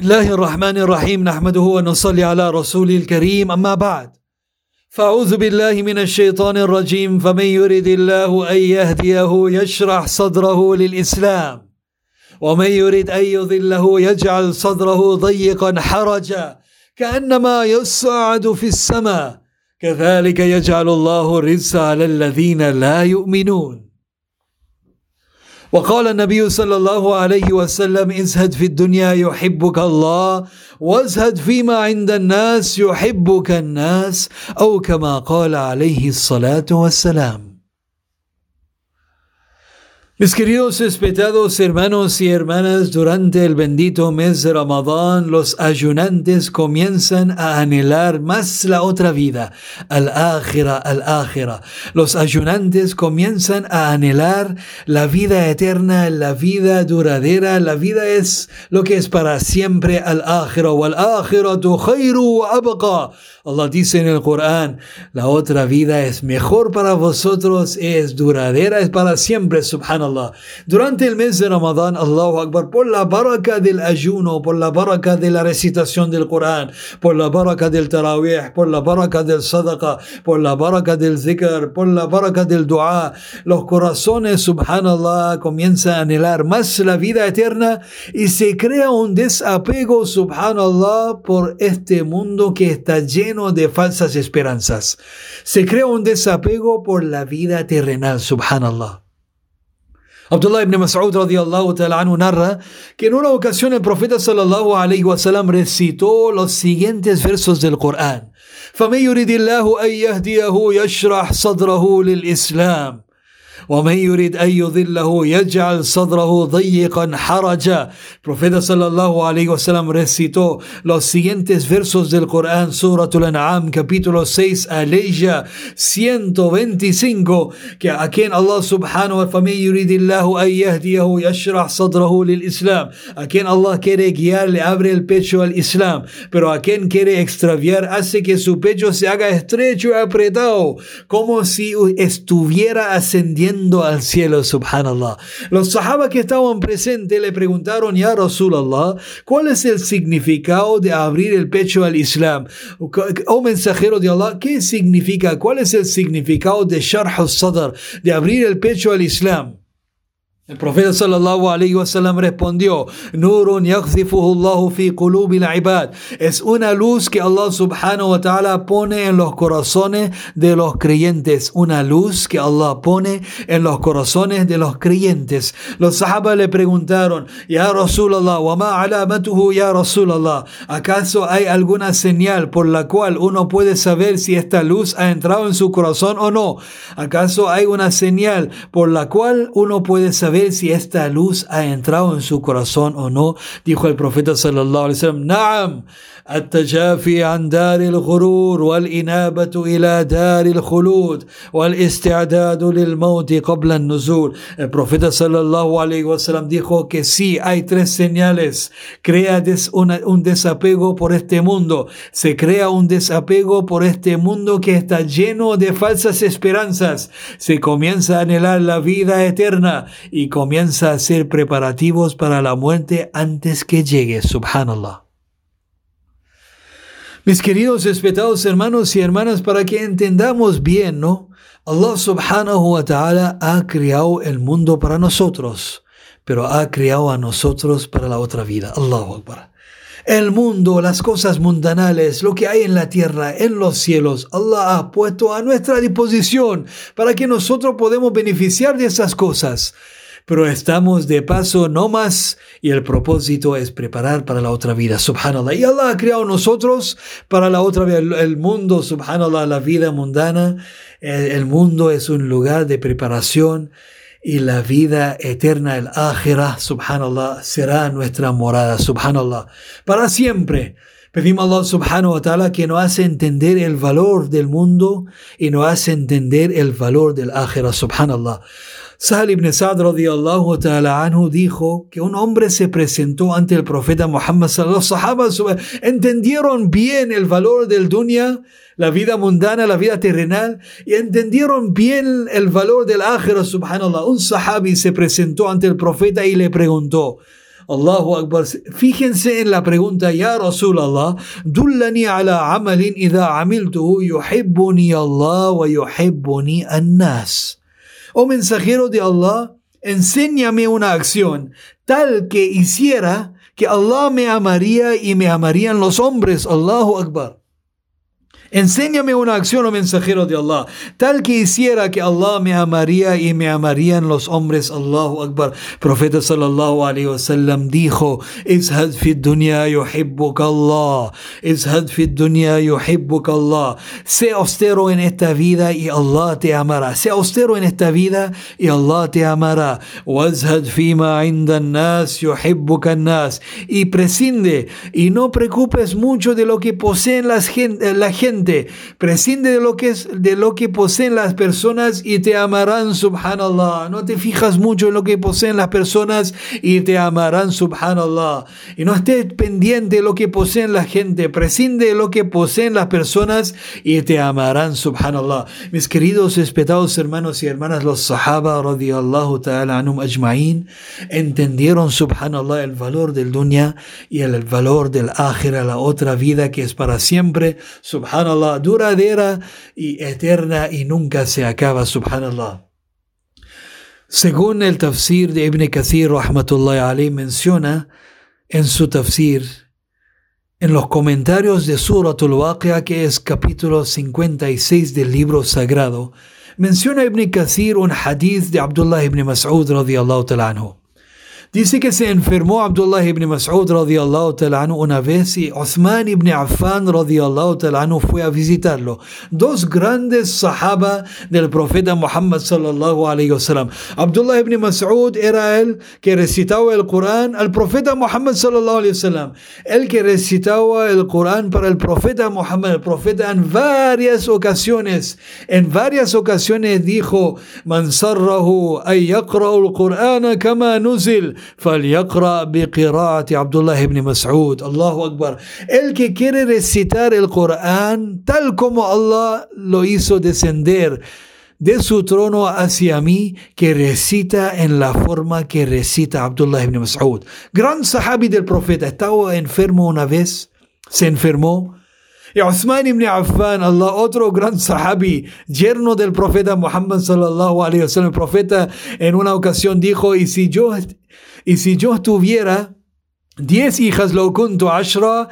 الله الرحمن الرحيم نحمده ونصلي على رسوله الكريم أما بعد فأعوذ بالله من الشيطان الرجيم فمن يرد الله أن يهديه يشرح صدره للإسلام ومن يرد أن يضله يجعل صدره ضيقا حرجا كأنما يصعد في السماء كذلك يجعل الله الرزق على الذين لا يؤمنون وقال النبي صلى الله عليه وسلم ازهد في الدنيا يحبك الله وازهد فيما عند الناس يحبك الناس. أو كما قال عليه الصلاة والسلام. Mis queridos respetados hermanos y hermanas, durante el bendito mes de Ramadán, los ayunantes comienzan a anhelar más la otra vida, al-akhira, al-akhira. Los ayunantes comienzan a anhelar la vida eterna, la vida duradera. La vida es lo que es para siempre, al-akhira, wal-akhira tu khayru abqa. Allah dice en el Corán, la otra vida es mejor para vosotros, es duradera, es para siempre, subhanallah. Durante el mes de Ramadán, Allahu Akbar, por la baraka del ayuno, por la baraka de la recitación del Corán, por la baraka del tarawih, por la baraka del sadaqa, por la baraka del zikr, por la baraka del dua, los corazones, subhanallah, comienzan a anhelar más la vida eterna y se crea un desapego, subhanallah, por este mundo que está lleno de falsas esperanzas. Se crea un desapego por la vida terrenal, subhanallah. Abdullah ibn Mas'ud radiallahu ta'ala anhu narra que en una ocasión el profeta sallallahu alayhi wa sallam recitó los siguientes versos del Corán. فَمَن يُرِدِ اللَّهُ أَن يَهْدِيَهُ يَشْرَحْ صَدْرَهُ لِلْإِسْلَامِ ومن يريد أن يضله يجعل صدره ضيقا حرجا Profeta sallallahu alaihi wasallam recitó los siguientes versos del Corán Suratul An'am capítulo 6 aleya 125 que a quien Allah subhanahu wa ta'ala yuridillahu an yahdiyahu yashrah sadrahu lil Islam a quien Allah quiere guiar le abre el pecho al Islam pero a quien quiere extraviar hace que su pecho se haga estrecho y apretado como si estuviera ascendiendo al cielo, subhanallah. Los sahaba que estaban presentes le preguntaron, ya Rasulallah, ¿cuál es el significado de abrir el pecho al Islam? Oh mensajero de Allah, ¿qué significa? ¿Cuál es el significado de sharh al-sadr, de abrir el pecho al Islam? El profeta sallallahu alayhi wasallam respondió: Nurun Allahu fi ibad. Es una luz que Allah subhanahu wa ta'ala pone en los corazones de los creyentes. Una luz que Allah pone en los corazones de los creyentes. Los sahaba le preguntaron: Ya Rasulallah, wa ma alamatuhu ya Rasulallah. ¿Acaso hay alguna señal por la cual uno puede saber si esta luz ha entrado en su corazón o no? ¿Acaso hay una señal por la cual uno puede saber ver si esta luz ha entrado en su corazón o no. Dijo el profeta sallallahu alaihi wasallam, "Na'am, التجافي عن دار الغرور والإنابة إلى دار الخلود والاستعداد للموت قبل النزول. El profeta sallallahu alaihi wasallam dijo que sí, hay tres señales. Crea des una, un desapego por este mundo. Se crea un desapego por este mundo que está lleno de falsas esperanzas. Se comienza a anhelar la vida eterna y comienza a hacer preparativos para la muerte antes que llegue. Subhanallah. Mis queridos respetados hermanos y hermanas, para que entendamos bien, ¿no? Allah subhanahu wa ta'ala ha creado el mundo para nosotros, pero ha creado a nosotros para la otra vida. Allahu Akbar. El mundo, las cosas mundanales, lo que hay en la tierra, en los cielos, Allah ha puesto a nuestra disposición para que nosotros podamos beneficiar de esas cosas pero estamos de paso no más y el propósito es preparar para la otra vida, subhanallah. Y Allah ha creado nosotros para la otra vida, el mundo, subhanallah, la vida mundana, el mundo es un lugar de preparación y la vida eterna, el akhirah, subhanallah, será nuestra morada, subhanallah, para siempre. Pedimos a Allah subhanahu wa ta'ala que nos hace entender el valor del mundo y nos hace entender el valor del akhirah, subhanallah. Sahal ibn Sa'd radiallahu ta'ala anhu dijo que un hombre se presentó ante el profeta Muhammad Los sahabas entendieron bien el valor del dunya, la vida mundana, la vida terrenal, y entendieron bien el valor del akhira, subhanallah. Un sahabi se presentó ante el profeta y le preguntó, Allahu Akbar. Fíjense en la pregunta, Ya Rasulallah, dullani ala amalin idha amiltuhu yuhibbuni Allah wa yuhibbuni annas. Oh mensajero de Allah, enséñame una acción tal que hiciera que Allah me amaría y me amarían los hombres. Allahu Akbar. Enséñame una acción, oh mensajero de Allah, tal que hiciera que Allah me amaría y me amarían los hombres. Allahu Akbar. Profeta sallallahu alaihi wasallam dijo: Ishad fi dunya yuhibbuk Allah. Ishad fi dunya yuhibbuk Allah. Sé austero en esta vida y Allah te amará. Sé austero en esta vida y Allah te amará. Wazhad fima indan nas yuhibbuk nas. Y prescinde y no preocupes mucho de lo que poseen las la gente prescinde de lo que es de lo que poseen las personas y te amarán subhanallah. No te fijas mucho en lo que poseen las personas y te amarán subhanallah. Y no estés pendiente de lo que poseen la gente, prescinde de lo que poseen las personas y te amarán subhanallah. Mis queridos respetados hermanos y hermanas, los sahaba radiyallahu ta'ala anum ajma'in entendieron subhanallah el valor del dunya y el valor del akhira, la otra vida que es para siempre subhanallah subhanallah, duradera y eterna y nunca se acaba, subhanallah. Según el tafsir de Ibn Kathir, rahmatullahi alayhi, menciona en su tafsir, en los comentarios de Suratul Waqi'a, que es capítulo 56 del libro sagrado, menciona Ibn Kathir un hadith de Abdullah ibn Mas'ud radiyallahu ta'ala anhu. Dice que se enfermó Abdullah ibn Mas'ud radiallahu ta'ala una vez y Uthman ibn Affan radiallahu ta'ala fue a visitarlo. Dos grandes sahaba del profeta Muhammad sallallahu alayhi wasallam. Abdullah ibn Mas'ud era el que recitaba el Corán al profeta Muhammad sallallahu alayhi wasallam. El que recitaba el Corán para el profeta Muhammad. El profeta en varias ocasiones, en varias ocasiones dijo, Man sarrahu ay yaqra'u al-Qur'ana kama nuzil. فليقرأ بقراءة عبد الله بن مسعود الله أكبر el que quiere recitar el Corán tal como Allah lo hizo descender de su trono hacia mí que recita en la forma que recita Abdullah ibn Mas'ud. Gran sahabi del profeta, estaba enfermo una vez, se enfermó. Y Uthman ibn Affan, Allah, otro gran sahabi, yerno del profeta Muhammad sallallahu alayhi wa sallam, el profeta en una ocasión dijo, y si yo y si yo tuviera diez hijas, lo kuntu ashra,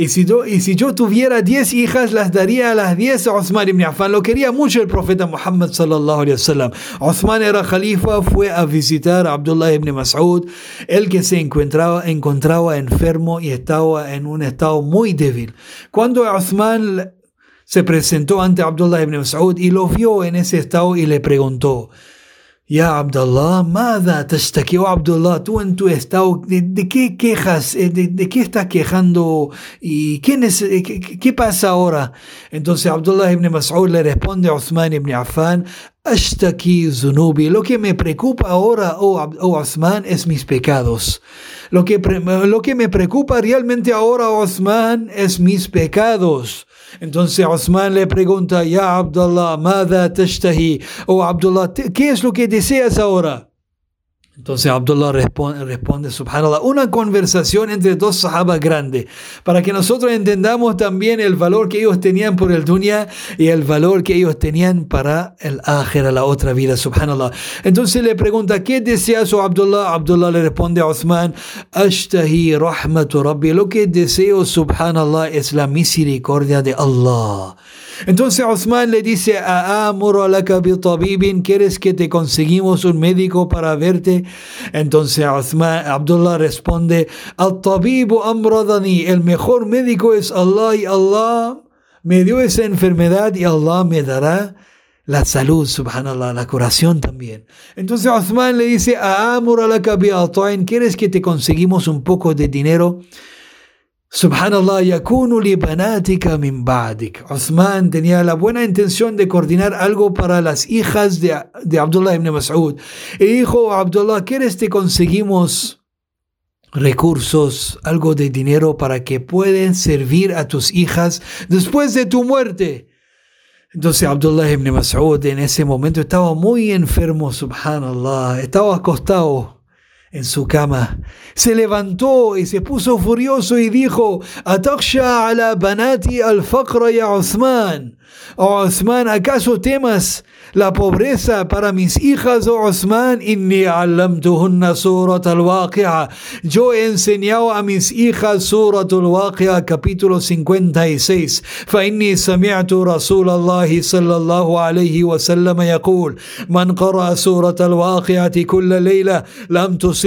y si, yo, y si yo tuviera diez hijas, las daría a las diez a Osman ibn Affan. Lo quería mucho el profeta Muhammad sallallahu alayhi wasallam. Osman era califa, fue a visitar a Abdullah ibn Mas'ud, el que se encontraba, encontraba enfermo y estaba en un estado muy débil. Cuando Osman se presentó ante Abdullah ibn Mas'ud y lo vio en ese estado y le preguntó, Ya Abdullah, Mada tashtaki, oh Abdullah, tú en tu estado, ¿de, qué quejas? Eh, de, qué estás quejando? ¿Y qué, eh, qué, qué, pasa ahora? Entonces Abdullah ibn Mas'ud le responde a Uthman ibn Affan, Ashtaki zunubi, lo que me preocupa ahora, oh, oh Uthman, es mis pecados. Lo que, lo que me preocupa realmente ahora, Uthman, es mis pecados. Entonces Osman le pregunta, Ya? Oh Abdullah, ¿qué es lo que deseas ahora? Entonces Abdullah responde, responde, subhanallah, una conversación entre dos sahabas grandes, para que nosotros entendamos también el valor que ellos tenían por el dunya y el valor que ellos tenían para el ájera, la otra vida, subhanallah. Entonces le pregunta, ¿qué deseas, oh Abdullah? Abdullah le responde a Osman, Ashtahi rahmatu rabbi, lo que deseo, subhanallah, es la misericordia de Allah. Entonces Osman le dice a ¿quieres que te conseguimos un médico para verte? Entonces Osman, Abdullah responde, al tabibu amradani, el mejor médico es Allah y Allah me dio esa enfermedad y Allah me dará la salud, subhanallah, la curación también. Entonces Osman le dice, ¿quieres que te conseguimos un poco de dinero? Subhanallah, yakunu li banatika min ba'dik. Uthman tenía la buena intención de coordinar algo para las hijas de, de Abdullah ibn Mas'ud. Y dijo, Abdullah, ¿quieres te conseguimos recursos, algo de dinero para que puedan servir a tus hijas después de tu muerte? Entonces Abdullah ibn Mas'ud en ese momento estaba muy enfermo, subhanallah, estaba acostado en su cama. Se levantó y se puso furioso y dijo, Ataksha ala banati al fakra ya Osman. Oh Osman, ¿acaso temas la pobreza para mis hijas, oh Osman? Inni allamtuhunna surat al Yo he enseñado a mis hijas surat al capítulo 56. Fa inni sami'tu rasul Allah sallallahu alayhi wa sallam yaqul, Man qara surat al-waqi'ati kulla layla, lam tus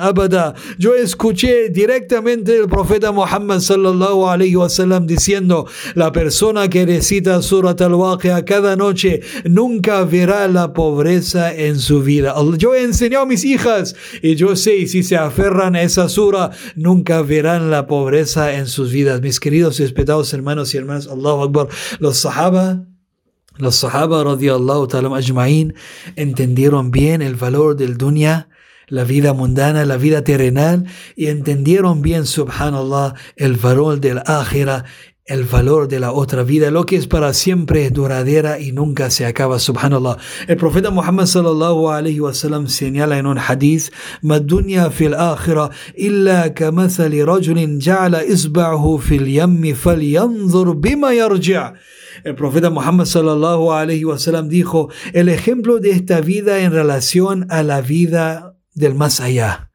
abada. Yo escuché directamente el profeta Muhammad sallallahu alayhi wasallam diciendo, la persona que recita Surat al-Waqi'a cada noche nunca verá la pobreza en su vida. Yo he enseñado a mis hijas y yo sé, si se aferran a esa sura, nunca verán la pobreza en sus vidas. Mis queridos y respetados hermanos y hermanas, Allahu Akbar, los sahaba los sahaba radiallahu ta'ala ajma'in entendieron bien el valor del dunya la vida mundana, la vida terrenal, y entendieron bien, subhanallah, el valor del ájira, el valor de la otra vida, lo que es para siempre es duradera y nunca se acaba, subhanallah. El profeta Muhammad sallallahu alayhi wasallam señala en un hadith, "Madunya fil illa kamathali rajulin ja'ala isba'ahu fil yammi falyanzur bima yarji'." El profeta Muhammad sallallahu alayhi wasallam dijo, "El ejemplo de esta vida en relación a la vida del más allá.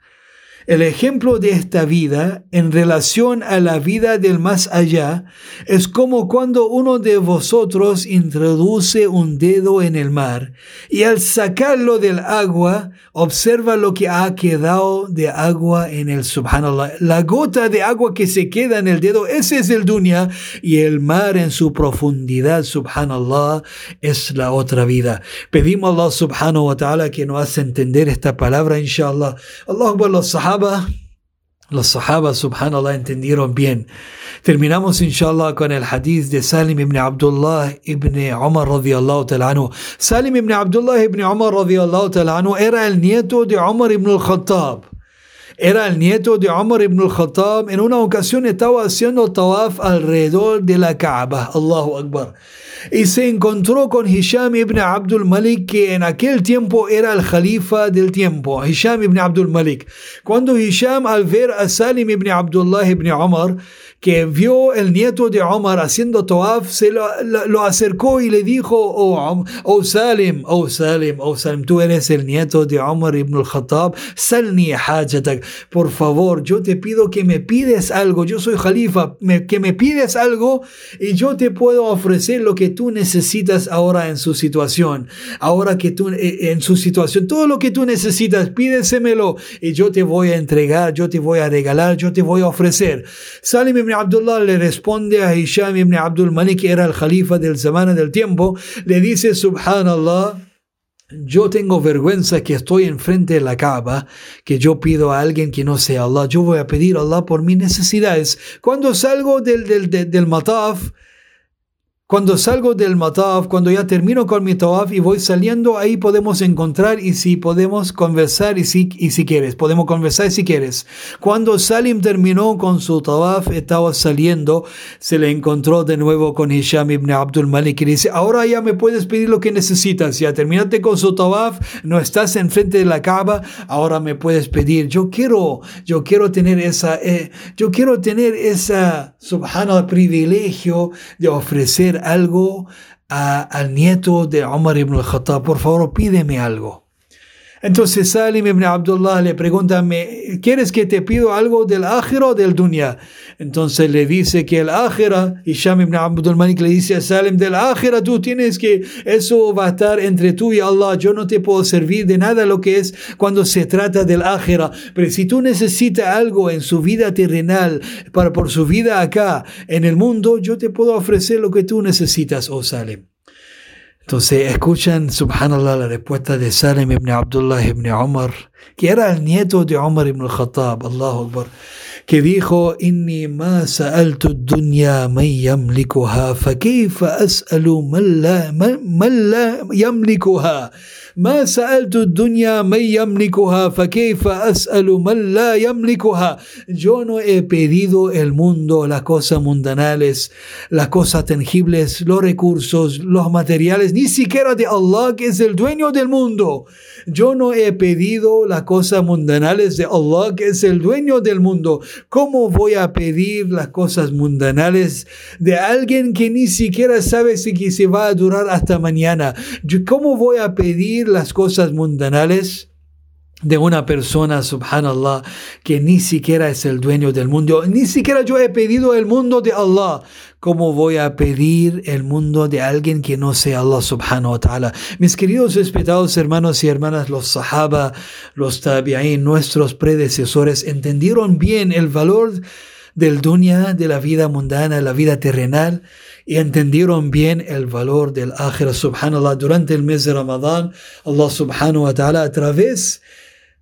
El ejemplo de esta vida en relación a la vida del más allá es como cuando uno de vosotros introduce un dedo en el mar y al sacarlo del agua observa lo que ha quedado de agua en el subhanallah. La gota de agua que se queda en el dedo, ese es el dunya y el mar en su profundidad, subhanallah, es la otra vida. Pedimos a Allah subhanahu wa ta'ala que nos hace entender esta palabra, inshallah. Allah los los sahaba, subhanallah, entendieron bien. Terminamos, inshallah, con el hadith de Salim ibn Abdullah ibn Umar radiallahu anhu. Salim ibn Abdullah ibn Umar radiallahu anhu era el nieto de Umar ibn al-Khattab. Era el nieto de Umar ibn al-Khattab. En una ocasión estaba haciendo tawaf alrededor de la Kaaba. Allahu Akbar y se encontró con Hisham ibn Abdul Malik, que en aquel tiempo era el califa del tiempo, Hisham ibn Abdul Malik. Cuando Hisham al ver a Salim ibn Abdullah ibn Omar, que vio el nieto de Omar haciendo tawaf, se lo, acercó y le dijo, oh, oh, Salim, oh Salim, oh Salim, tú eres el nieto de Omar ibn al-Khattab, salni hajatak, por favor, yo te pido que me pides algo, yo soy califa, que me pides algo y yo te puedo ofrecer lo que tú necesitas ahora en su situación, ahora que tú eh, en su situación, todo lo que tú necesitas, pídesemelo y yo te voy a entregar, yo te voy a regalar, yo te voy a ofrecer. Salim ibn Abdullah le responde a Hisham ibn Abdul Malik, que era el califa del semana del tiempo, le dice, subhanallah, yo tengo vergüenza que estoy enfrente de la Kaaba, que yo pido a alguien que no sea Allah. Yo voy a pedir a Allah por mis necesidades. Cuando salgo del, del, del, del mataf, cuando salgo del mataf, cuando ya termino con mi tawaf y voy saliendo, ahí podemos encontrar y si podemos conversar y si, y si quieres, podemos conversar si quieres. Cuando Salim terminó con su tawaf, estaba saliendo, se le encontró de nuevo con Hisham ibn Abdul Malik y dice, ahora ya me puedes pedir lo que necesitas, ya terminaste con su tawaf, no estás enfrente de la Kaaba, ahora me puedes pedir, yo quiero, yo quiero tener esa, eh, yo quiero tener esa, subhanallah, privilegio de ofrecer algo al nieto de Omar ibn al-Khattab, por favor pídeme algo. Entonces Salim ibn Abdullah le pregunta, ¿quieres que te pido algo del ájira o del dunya? Entonces le dice que el ájira, y Sham ibn Abdul Malik le dice a Salim, del ájira tú tienes que, eso va a estar entre tú y Allah, yo no te puedo servir de nada lo que es cuando se trata del ájira, pero si tú necesitas algo en su vida terrenal, para por su vida acá, en el mundo, yo te puedo ofrecer lo que tú necesitas, oh Salim. Entonces escuchan, subhanallah, la respuesta de Salim ibn Abdullah ibn Umar, que era el nieto de Umar ibn al-Khattab, Allahu Akbar, que dijo, Inni ma sa'altu dunya man yamlikuha, fa kayfa as'alu man la, man la yamlikuha. ما سألت الدنيا من يملكها فكيف أسأل من لا يملكها Yo no he pedido el mundo, las cosas mundanales, las cosas tangibles, los recursos, los materiales, ni siquiera de Allah que es el dueño del mundo. Yo no he pedido las cosas mundanales de Allah que es el dueño del mundo. ¿Cómo voy a pedir las cosas mundanales de alguien que ni siquiera sabe si se va a durar hasta mañana? ¿Cómo voy a pedir las cosas mundanales? de una persona, subhanallah, que ni siquiera es el dueño del mundo. Ni siquiera yo he pedido el mundo de Allah. ¿Cómo voy a pedir el mundo de alguien que no sea Allah subhanahu wa ta'ala? Mis queridos respetados hermanos y hermanas, los sahaba, los tabi'in, nuestros predecesores, entendieron bien el valor del dunya, de la vida mundana, la vida terrenal, y entendieron bien el valor del akhira, subhanallah, durante el mes de Ramadán, Allah subhanahu wa ta'ala, a través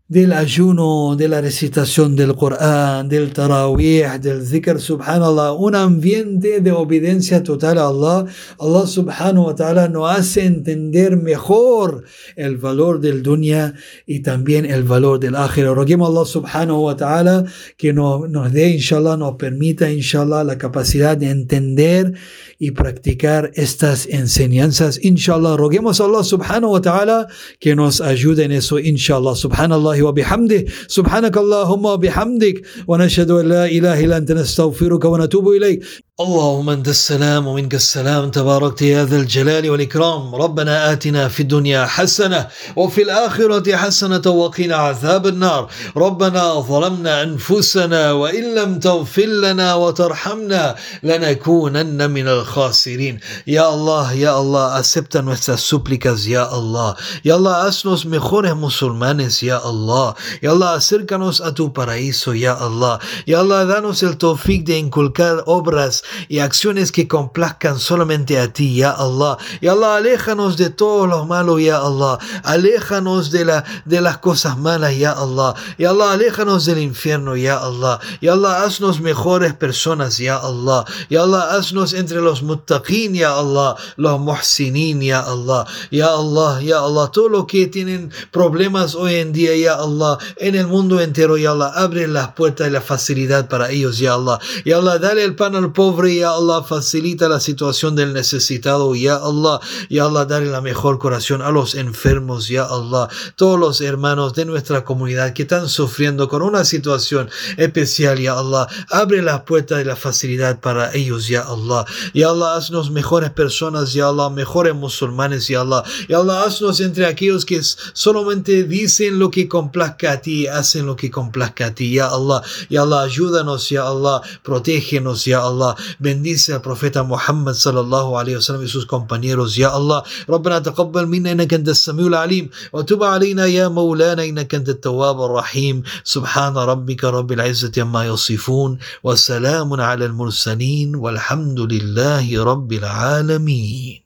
del ayuno, de la recitación del Corán, del Tarawih, del Zikr, subhanallah, un ambiente de obediencia total a Allah. Allah subhanahu wa ta'ala nos hace entender mejor el valor del dunya y también el valor del akhira. Roguemos a Allah subhanahu wa ta'ala que nos, nos dé, inshallah, nos permita, inshallah, la capacidad de entender y practicar estas enseñanzas. Inshallah, roguemos a Allah subhanahu wa ta'ala que nos ayude en eso, inshallah. Subhanallah wa bihamdih. Subhanak Allahumma bihamdik. Wa nashhadu an la ilaha illa anta nastaghfiruka wa natubu ilayk. اللهم انت السلام ومنك السلام تباركت يا ذا الجلال والإكرام. ربنا آتنا في الدنيا حسنة وفي الآخرة حسنة وقنا عذاب النار. ربنا ظلمنا أنفسنا وإن لم تغفر لنا وترحمنا لنكونن من الخاسرين. يا الله يا الله acepta nuestras súplicas ya Allah ya Allah haznos mejores musulmanes ya Allah ya Allah acércanos a tu paraíso ya Allah ya Allah danos el tawfiq de inculcar obras y acciones que complazcan solamente a ti, ya Allah. Ya Allah, aléjanos de todo lo malo, ya Allah. Aléjanos de, la, de las cosas malas, ya Allah. Ya Allah, aléjanos del infierno, ya Allah. Ya Allah, haznos mejores personas, ya Allah. Ya Allah, haznos entre los muttaqin, ya Allah. Los muhsinin, ya Allah. Ya Allah, ya Allah. Todo lo que tienen problemas hoy en día, ya Allah. En el mundo entero, ya Allah. Abre las puertas y la facilidad para ellos, ya Allah. Ya Allah, dale el pan al pobre ya Allah, facilita la situación del necesitado, ya Allah, ya Allah, dale la mejor corazón a los enfermos, ya Allah, todos los hermanos de nuestra comunidad que están sufriendo con una situación especial, ya Allah, abre las puertas de la facilidad para ellos, ya Allah, ya Allah, haznos mejores personas, ya Allah, mejores musulmanes, ya Allah, ya Allah, haznos entre aquellos que solamente dicen lo que complazca a ti, hacen lo que complazca a ti, ya Allah, ya Allah, ayúdanos, ya Allah, protégenos, ya Allah, bendice al profeta Muhammad sallallahu alayhi wa sallam y sus compañeros يا الله ربنا تقبل منا انك انت السميع العليم وتب علينا يا مولانا انك انت التواب الرحيم سبحان ربك رب العزه عما يصفون وسلام على المرسلين والحمد لله رب العالمين